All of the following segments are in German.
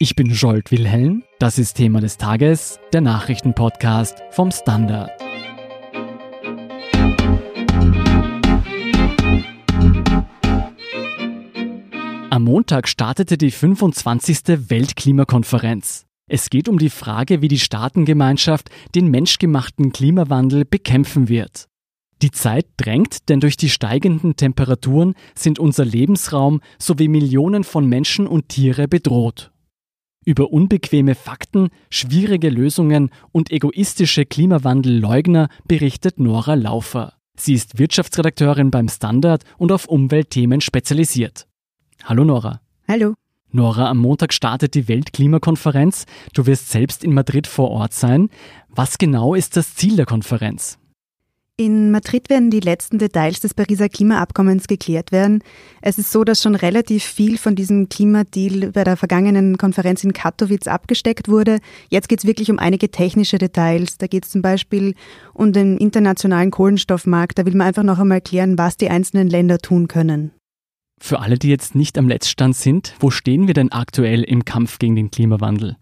Ich bin Jolt Wilhelm, das ist Thema des Tages, der Nachrichtenpodcast vom Standard. Am Montag startete die 25. Weltklimakonferenz. Es geht um die Frage, wie die Staatengemeinschaft den menschgemachten Klimawandel bekämpfen wird. Die Zeit drängt, denn durch die steigenden Temperaturen sind unser Lebensraum sowie Millionen von Menschen und Tiere bedroht. Über unbequeme Fakten, schwierige Lösungen und egoistische Klimawandelleugner berichtet Nora Laufer. Sie ist Wirtschaftsredakteurin beim Standard und auf Umweltthemen spezialisiert. Hallo Nora. Hallo. Nora, am Montag startet die Weltklimakonferenz. Du wirst selbst in Madrid vor Ort sein. Was genau ist das Ziel der Konferenz? In Madrid werden die letzten Details des Pariser Klimaabkommens geklärt werden. Es ist so, dass schon relativ viel von diesem Klimadeal bei der vergangenen Konferenz in Katowice abgesteckt wurde. Jetzt geht es wirklich um einige technische Details. Da geht es zum Beispiel um den internationalen Kohlenstoffmarkt. Da will man einfach noch einmal klären, was die einzelnen Länder tun können. Für alle, die jetzt nicht am Letztstand sind, wo stehen wir denn aktuell im Kampf gegen den Klimawandel?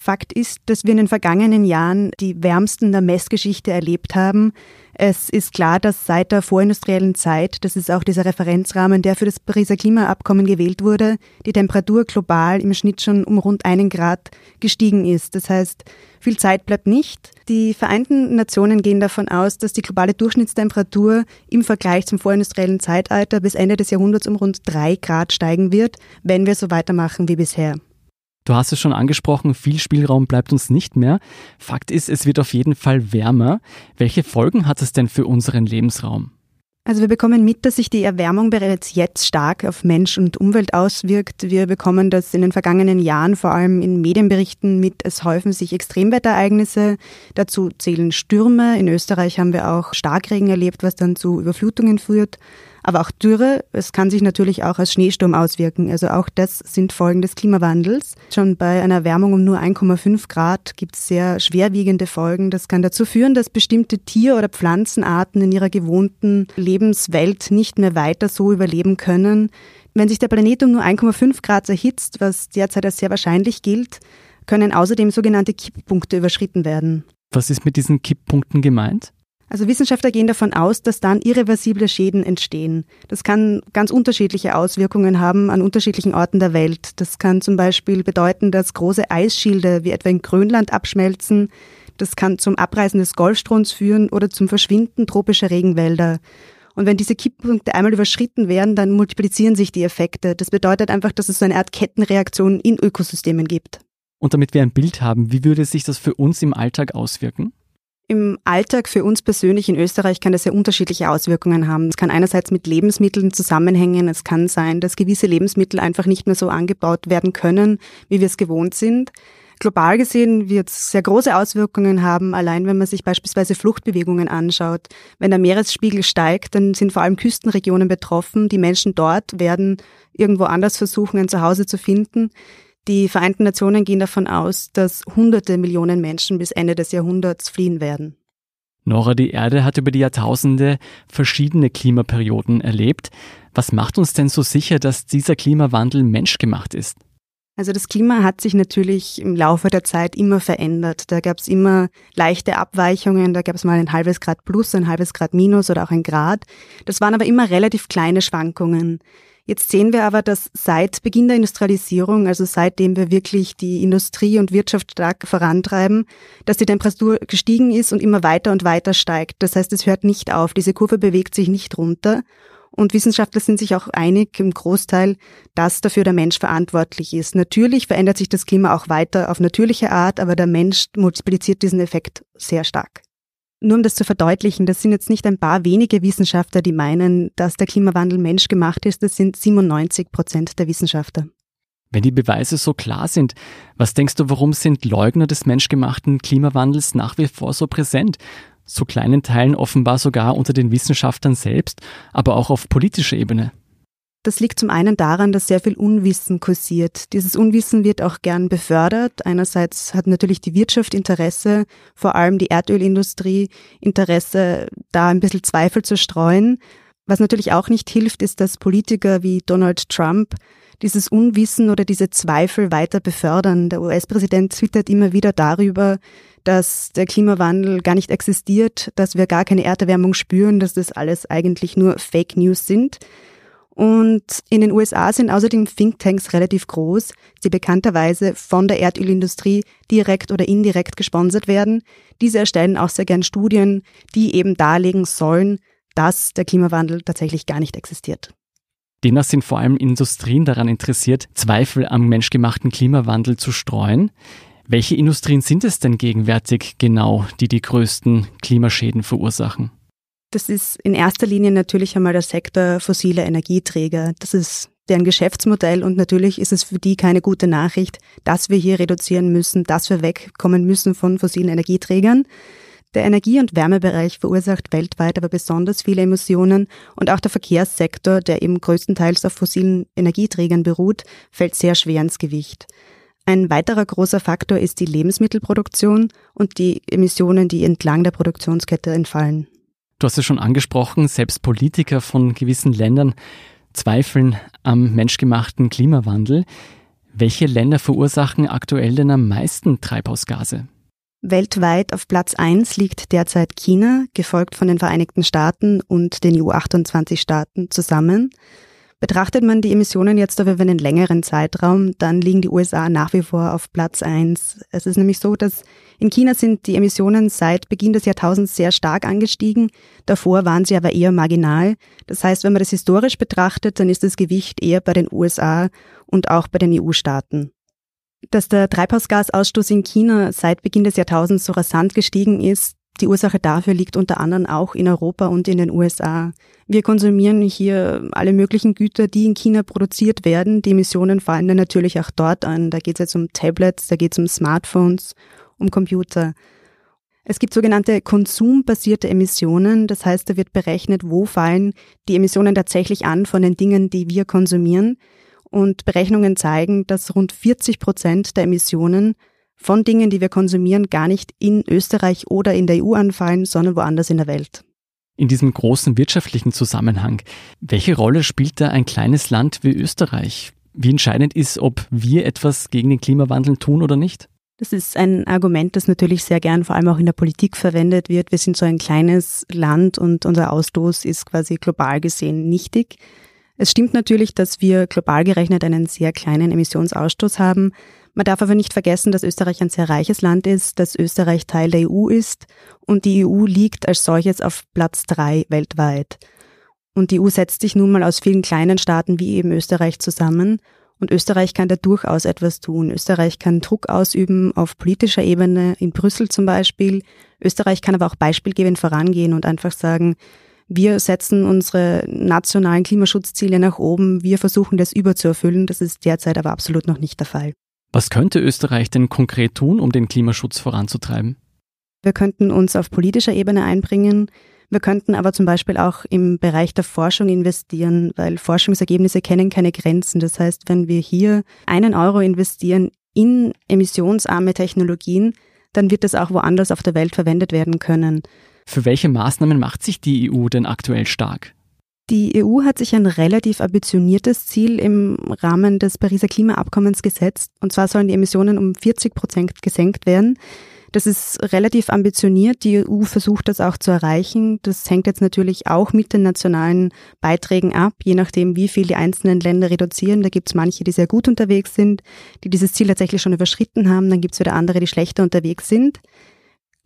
Fakt ist, dass wir in den vergangenen Jahren die wärmsten der Messgeschichte erlebt haben. Es ist klar, dass seit der vorindustriellen Zeit, das ist auch dieser Referenzrahmen, der für das Pariser Klimaabkommen gewählt wurde, die Temperatur global im Schnitt schon um rund einen Grad gestiegen ist. Das heißt, viel Zeit bleibt nicht. Die Vereinten Nationen gehen davon aus, dass die globale Durchschnittstemperatur im Vergleich zum vorindustriellen Zeitalter bis Ende des Jahrhunderts um rund drei Grad steigen wird, wenn wir so weitermachen wie bisher. Du hast es schon angesprochen, viel Spielraum bleibt uns nicht mehr. Fakt ist, es wird auf jeden Fall wärmer. Welche Folgen hat es denn für unseren Lebensraum? Also wir bekommen mit, dass sich die Erwärmung bereits jetzt stark auf Mensch und Umwelt auswirkt. Wir bekommen das in den vergangenen Jahren vor allem in Medienberichten mit, es häufen sich Extremwetterereignisse. Dazu zählen Stürme. In Österreich haben wir auch Starkregen erlebt, was dann zu Überflutungen führt aber auch Dürre. Es kann sich natürlich auch als Schneesturm auswirken. Also auch das sind Folgen des Klimawandels. Schon bei einer Erwärmung um nur 1,5 Grad gibt es sehr schwerwiegende Folgen. Das kann dazu führen, dass bestimmte Tier- oder Pflanzenarten in ihrer gewohnten Lebenswelt nicht mehr weiter so überleben können. Wenn sich der Planet um nur 1,5 Grad erhitzt, was derzeit als sehr wahrscheinlich gilt, können außerdem sogenannte Kipppunkte überschritten werden. Was ist mit diesen Kipppunkten gemeint? Also Wissenschaftler gehen davon aus, dass dann irreversible Schäden entstehen. Das kann ganz unterschiedliche Auswirkungen haben an unterschiedlichen Orten der Welt. Das kann zum Beispiel bedeuten, dass große Eisschilde wie etwa in Grönland abschmelzen. Das kann zum Abreißen des Golfstroms führen oder zum Verschwinden tropischer Regenwälder. Und wenn diese Kipppunkte einmal überschritten werden, dann multiplizieren sich die Effekte. Das bedeutet einfach, dass es so eine Art Kettenreaktion in Ökosystemen gibt. Und damit wir ein Bild haben, wie würde sich das für uns im Alltag auswirken? Im Alltag für uns persönlich in Österreich kann das sehr unterschiedliche Auswirkungen haben. Es kann einerseits mit Lebensmitteln zusammenhängen. Es kann sein, dass gewisse Lebensmittel einfach nicht mehr so angebaut werden können, wie wir es gewohnt sind. Global gesehen wird es sehr große Auswirkungen haben, allein wenn man sich beispielsweise Fluchtbewegungen anschaut. Wenn der Meeresspiegel steigt, dann sind vor allem Küstenregionen betroffen. Die Menschen dort werden irgendwo anders versuchen, ein Zuhause zu finden. Die Vereinten Nationen gehen davon aus, dass hunderte Millionen Menschen bis Ende des Jahrhunderts fliehen werden. Nora, die Erde hat über die Jahrtausende verschiedene Klimaperioden erlebt. Was macht uns denn so sicher, dass dieser Klimawandel menschgemacht ist? Also das Klima hat sich natürlich im Laufe der Zeit immer verändert. Da gab es immer leichte Abweichungen, da gab es mal ein halbes Grad plus, ein halbes Grad minus oder auch ein Grad. Das waren aber immer relativ kleine Schwankungen. Jetzt sehen wir aber, dass seit Beginn der Industrialisierung, also seitdem wir wirklich die Industrie und Wirtschaft stark vorantreiben, dass die Temperatur gestiegen ist und immer weiter und weiter steigt. Das heißt, es hört nicht auf. Diese Kurve bewegt sich nicht runter. Und Wissenschaftler sind sich auch einig im Großteil, dass dafür der Mensch verantwortlich ist. Natürlich verändert sich das Klima auch weiter auf natürliche Art, aber der Mensch multipliziert diesen Effekt sehr stark. Nur um das zu verdeutlichen, das sind jetzt nicht ein paar wenige Wissenschaftler, die meinen, dass der Klimawandel menschgemacht ist, das sind 97 Prozent der Wissenschaftler. Wenn die Beweise so klar sind, was denkst du, warum sind Leugner des menschgemachten Klimawandels nach wie vor so präsent? Zu kleinen Teilen offenbar sogar unter den Wissenschaftlern selbst, aber auch auf politischer Ebene. Das liegt zum einen daran, dass sehr viel Unwissen kursiert. Dieses Unwissen wird auch gern befördert. Einerseits hat natürlich die Wirtschaft Interesse, vor allem die Erdölindustrie Interesse, da ein bisschen Zweifel zu streuen. Was natürlich auch nicht hilft, ist, dass Politiker wie Donald Trump dieses Unwissen oder diese Zweifel weiter befördern. Der US-Präsident twittert immer wieder darüber, dass der Klimawandel gar nicht existiert, dass wir gar keine Erderwärmung spüren, dass das alles eigentlich nur Fake News sind. Und in den USA sind außerdem Thinktanks relativ groß, die bekannterweise von der Erdölindustrie direkt oder indirekt gesponsert werden. Diese erstellen auch sehr gern Studien, die eben darlegen sollen, dass der Klimawandel tatsächlich gar nicht existiert. Demnach sind vor allem Industrien daran interessiert, Zweifel am menschgemachten Klimawandel zu streuen. Welche Industrien sind es denn gegenwärtig genau, die die größten Klimaschäden verursachen? Das ist in erster Linie natürlich einmal der Sektor fossile Energieträger. Das ist deren Geschäftsmodell und natürlich ist es für die keine gute Nachricht, dass wir hier reduzieren müssen, dass wir wegkommen müssen von fossilen Energieträgern. Der Energie- und Wärmebereich verursacht weltweit aber besonders viele Emissionen und auch der Verkehrssektor, der eben größtenteils auf fossilen Energieträgern beruht, fällt sehr schwer ins Gewicht. Ein weiterer großer Faktor ist die Lebensmittelproduktion und die Emissionen, die entlang der Produktionskette entfallen. Du hast es schon angesprochen, selbst Politiker von gewissen Ländern zweifeln am menschgemachten Klimawandel. Welche Länder verursachen aktuell denn am meisten Treibhausgase? Weltweit auf Platz 1 liegt derzeit China, gefolgt von den Vereinigten Staaten und den EU28-Staaten zusammen. Betrachtet man die Emissionen jetzt aber über einen längeren Zeitraum, dann liegen die USA nach wie vor auf Platz eins. Es ist nämlich so, dass in China sind die Emissionen seit Beginn des Jahrtausends sehr stark angestiegen. Davor waren sie aber eher marginal. Das heißt, wenn man das historisch betrachtet, dann ist das Gewicht eher bei den USA und auch bei den EU-Staaten. Dass der Treibhausgasausstoß in China seit Beginn des Jahrtausends so rasant gestiegen ist, die Ursache dafür liegt unter anderem auch in Europa und in den USA. Wir konsumieren hier alle möglichen Güter, die in China produziert werden. Die Emissionen fallen dann natürlich auch dort an. Da geht es jetzt um Tablets, da geht es um Smartphones, um Computer. Es gibt sogenannte konsumbasierte Emissionen. Das heißt, da wird berechnet, wo fallen die Emissionen tatsächlich an von den Dingen, die wir konsumieren. Und Berechnungen zeigen, dass rund 40 Prozent der Emissionen von Dingen, die wir konsumieren, gar nicht in Österreich oder in der EU anfallen, sondern woanders in der Welt. In diesem großen wirtschaftlichen Zusammenhang, welche Rolle spielt da ein kleines Land wie Österreich? Wie entscheidend ist, ob wir etwas gegen den Klimawandel tun oder nicht? Das ist ein Argument, das natürlich sehr gern vor allem auch in der Politik verwendet wird. Wir sind so ein kleines Land und unser Ausstoß ist quasi global gesehen nichtig. Es stimmt natürlich, dass wir global gerechnet einen sehr kleinen Emissionsausstoß haben, man darf aber nicht vergessen, dass Österreich ein sehr reiches Land ist, dass Österreich Teil der EU ist und die EU liegt als solches auf Platz drei weltweit. Und die EU setzt sich nun mal aus vielen kleinen Staaten wie eben Österreich zusammen und Österreich kann da durchaus etwas tun. Österreich kann Druck ausüben auf politischer Ebene, in Brüssel zum Beispiel. Österreich kann aber auch beispielgebend vorangehen und einfach sagen, wir setzen unsere nationalen Klimaschutzziele nach oben, wir versuchen das überzuerfüllen. Das ist derzeit aber absolut noch nicht der Fall. Was könnte Österreich denn konkret tun, um den Klimaschutz voranzutreiben? Wir könnten uns auf politischer Ebene einbringen. Wir könnten aber zum Beispiel auch im Bereich der Forschung investieren, weil Forschungsergebnisse kennen keine Grenzen. Das heißt, wenn wir hier einen Euro investieren in emissionsarme Technologien, dann wird das auch woanders auf der Welt verwendet werden können. Für welche Maßnahmen macht sich die EU denn aktuell stark? Die EU hat sich ein relativ ambitioniertes Ziel im Rahmen des Pariser Klimaabkommens gesetzt. Und zwar sollen die Emissionen um 40 Prozent gesenkt werden. Das ist relativ ambitioniert. Die EU versucht das auch zu erreichen. Das hängt jetzt natürlich auch mit den nationalen Beiträgen ab, je nachdem, wie viel die einzelnen Länder reduzieren. Da gibt es manche, die sehr gut unterwegs sind, die dieses Ziel tatsächlich schon überschritten haben. Dann gibt es wieder andere, die schlechter unterwegs sind.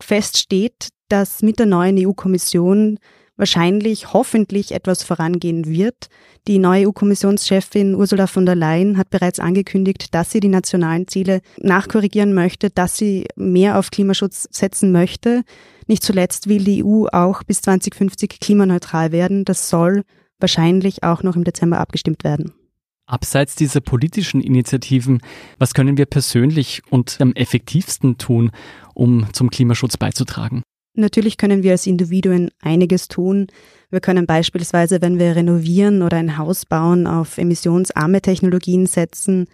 Fest steht, dass mit der neuen EU-Kommission wahrscheinlich hoffentlich etwas vorangehen wird. Die neue EU-Kommissionschefin Ursula von der Leyen hat bereits angekündigt, dass sie die nationalen Ziele nachkorrigieren möchte, dass sie mehr auf Klimaschutz setzen möchte. Nicht zuletzt will die EU auch bis 2050 klimaneutral werden. Das soll wahrscheinlich auch noch im Dezember abgestimmt werden. Abseits dieser politischen Initiativen, was können wir persönlich und am effektivsten tun, um zum Klimaschutz beizutragen? Natürlich können wir als Individuen einiges tun. Wir können beispielsweise, wenn wir renovieren oder ein Haus bauen, auf emissionsarme Technologien setzen.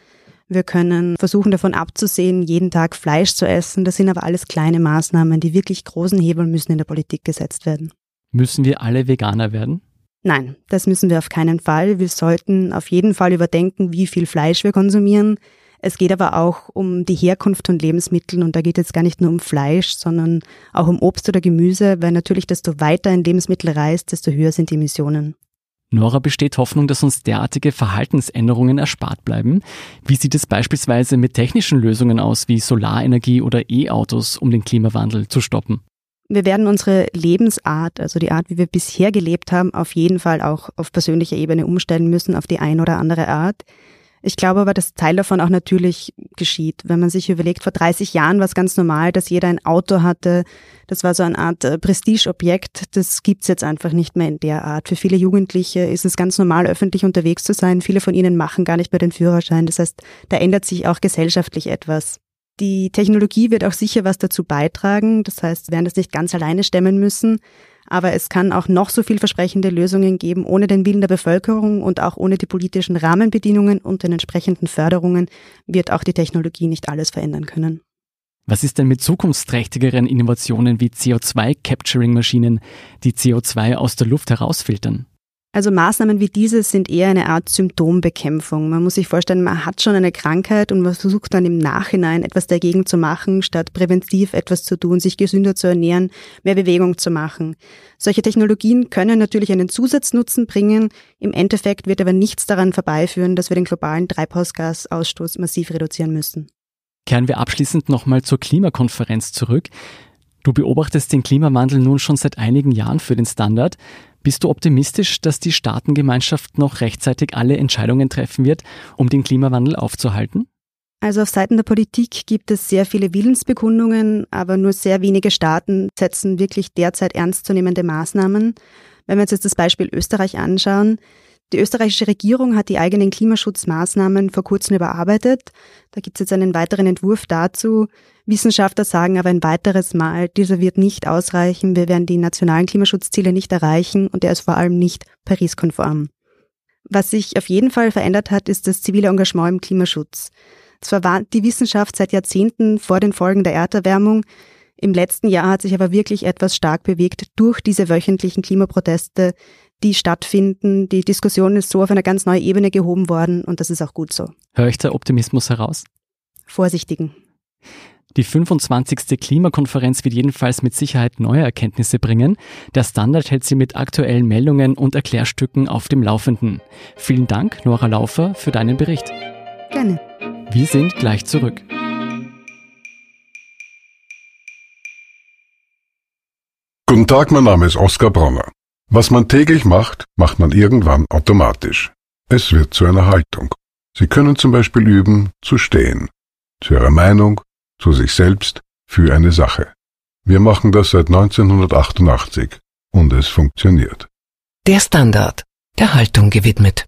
Wir können versuchen davon abzusehen, jeden Tag Fleisch zu essen. Das sind aber alles kleine Maßnahmen. Die wirklich großen Hebel müssen in der Politik gesetzt werden. Müssen wir alle Veganer werden? Nein, das müssen wir auf keinen Fall. Wir sollten auf jeden Fall überdenken, wie viel Fleisch wir konsumieren. Es geht aber auch um die Herkunft von Lebensmitteln und da geht es gar nicht nur um Fleisch, sondern auch um Obst oder Gemüse, weil natürlich desto weiter ein Lebensmittel reist, desto höher sind die Emissionen. Nora besteht Hoffnung, dass uns derartige Verhaltensänderungen erspart bleiben. Wie sieht es beispielsweise mit technischen Lösungen aus, wie Solarenergie oder E-Autos, um den Klimawandel zu stoppen? Wir werden unsere Lebensart, also die Art, wie wir bisher gelebt haben, auf jeden Fall auch auf persönlicher Ebene umstellen müssen, auf die ein oder andere Art. Ich glaube aber, dass Teil davon auch natürlich geschieht. Wenn man sich überlegt, vor 30 Jahren war es ganz normal, dass jeder ein Auto hatte. Das war so eine Art äh, Prestigeobjekt. Das gibt's jetzt einfach nicht mehr in der Art. Für viele Jugendliche ist es ganz normal, öffentlich unterwegs zu sein. Viele von ihnen machen gar nicht mehr den Führerschein. Das heißt, da ändert sich auch gesellschaftlich etwas. Die Technologie wird auch sicher was dazu beitragen. Das heißt, wir werden das nicht ganz alleine stemmen müssen. Aber es kann auch noch so vielversprechende Lösungen geben. Ohne den Willen der Bevölkerung und auch ohne die politischen Rahmenbedingungen und den entsprechenden Förderungen wird auch die Technologie nicht alles verändern können. Was ist denn mit zukunftsträchtigeren Innovationen wie CO2-Capturing-Maschinen, die CO2 aus der Luft herausfiltern? Also Maßnahmen wie diese sind eher eine Art Symptombekämpfung. Man muss sich vorstellen, man hat schon eine Krankheit und man versucht dann im Nachhinein etwas dagegen zu machen, statt präventiv etwas zu tun, sich gesünder zu ernähren, mehr Bewegung zu machen. Solche Technologien können natürlich einen Zusatznutzen bringen. Im Endeffekt wird aber nichts daran vorbeiführen, dass wir den globalen Treibhausgasausstoß massiv reduzieren müssen. Kehren wir abschließend nochmal zur Klimakonferenz zurück. Du beobachtest den Klimawandel nun schon seit einigen Jahren für den Standard. Bist du optimistisch, dass die Staatengemeinschaft noch rechtzeitig alle Entscheidungen treffen wird, um den Klimawandel aufzuhalten? Also auf Seiten der Politik gibt es sehr viele Willensbekundungen, aber nur sehr wenige Staaten setzen wirklich derzeit ernstzunehmende Maßnahmen. Wenn wir uns jetzt das Beispiel Österreich anschauen, die österreichische Regierung hat die eigenen Klimaschutzmaßnahmen vor kurzem überarbeitet. Da gibt es jetzt einen weiteren Entwurf dazu. Wissenschaftler sagen aber ein weiteres Mal, dieser wird nicht ausreichen. Wir werden die nationalen Klimaschutzziele nicht erreichen und er ist vor allem nicht Paris-konform. Was sich auf jeden Fall verändert hat, ist das zivile Engagement im Klimaschutz. Zwar warnt die Wissenschaft seit Jahrzehnten vor den Folgen der Erderwärmung, im letzten Jahr hat sich aber wirklich etwas stark bewegt durch diese wöchentlichen Klimaproteste, die stattfinden. Die Diskussion ist so auf eine ganz neue Ebene gehoben worden und das ist auch gut so. Höre ich da Optimismus heraus? Vorsichtigen. Die 25. Klimakonferenz wird jedenfalls mit Sicherheit neue Erkenntnisse bringen. Der Standard hält sie mit aktuellen Meldungen und Erklärstücken auf dem Laufenden. Vielen Dank, Nora Laufer, für deinen Bericht. Gerne. Wir sind gleich zurück. Guten Tag, mein Name ist Oskar Bronner. Was man täglich macht, macht man irgendwann automatisch. Es wird zu einer Haltung. Sie können zum Beispiel üben, zu stehen. Zu Ihrer Meinung, zu sich selbst, für eine Sache. Wir machen das seit 1988 und es funktioniert. Der Standard, der Haltung gewidmet.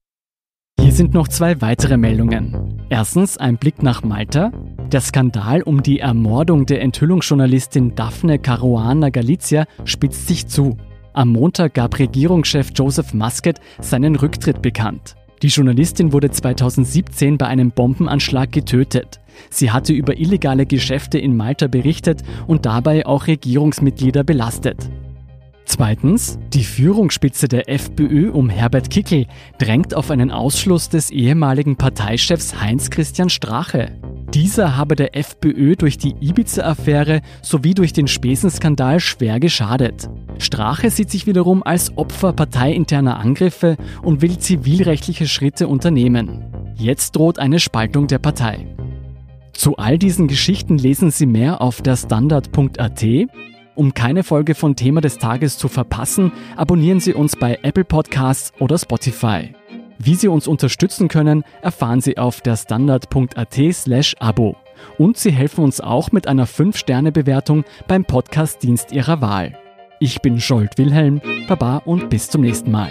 Hier sind noch zwei weitere Meldungen. Erstens ein Blick nach Malta. Der Skandal um die Ermordung der Enthüllungsjournalistin Daphne Caruana Galizia spitzt sich zu. Am Montag gab Regierungschef Joseph Muscat seinen Rücktritt bekannt. Die Journalistin wurde 2017 bei einem Bombenanschlag getötet. Sie hatte über illegale Geschäfte in Malta berichtet und dabei auch Regierungsmitglieder belastet. Zweitens, die Führungsspitze der FPÖ um Herbert Kickel drängt auf einen Ausschluss des ehemaligen Parteichefs Heinz-Christian Strache. Dieser habe der FPÖ durch die Ibiza-Affäre sowie durch den Spesenskandal schwer geschadet. Strache sieht sich wiederum als Opfer parteiinterner Angriffe und will zivilrechtliche Schritte unternehmen. Jetzt droht eine Spaltung der Partei. Zu all diesen Geschichten lesen Sie mehr auf der Standard.at um keine Folge von Thema des Tages zu verpassen, abonnieren Sie uns bei Apple Podcasts oder Spotify. Wie Sie uns unterstützen können, erfahren Sie auf der standard.at/slash Abo. Und Sie helfen uns auch mit einer 5-Sterne-Bewertung beim Podcast-Dienst Ihrer Wahl. Ich bin Scholt Wilhelm, Baba und bis zum nächsten Mal.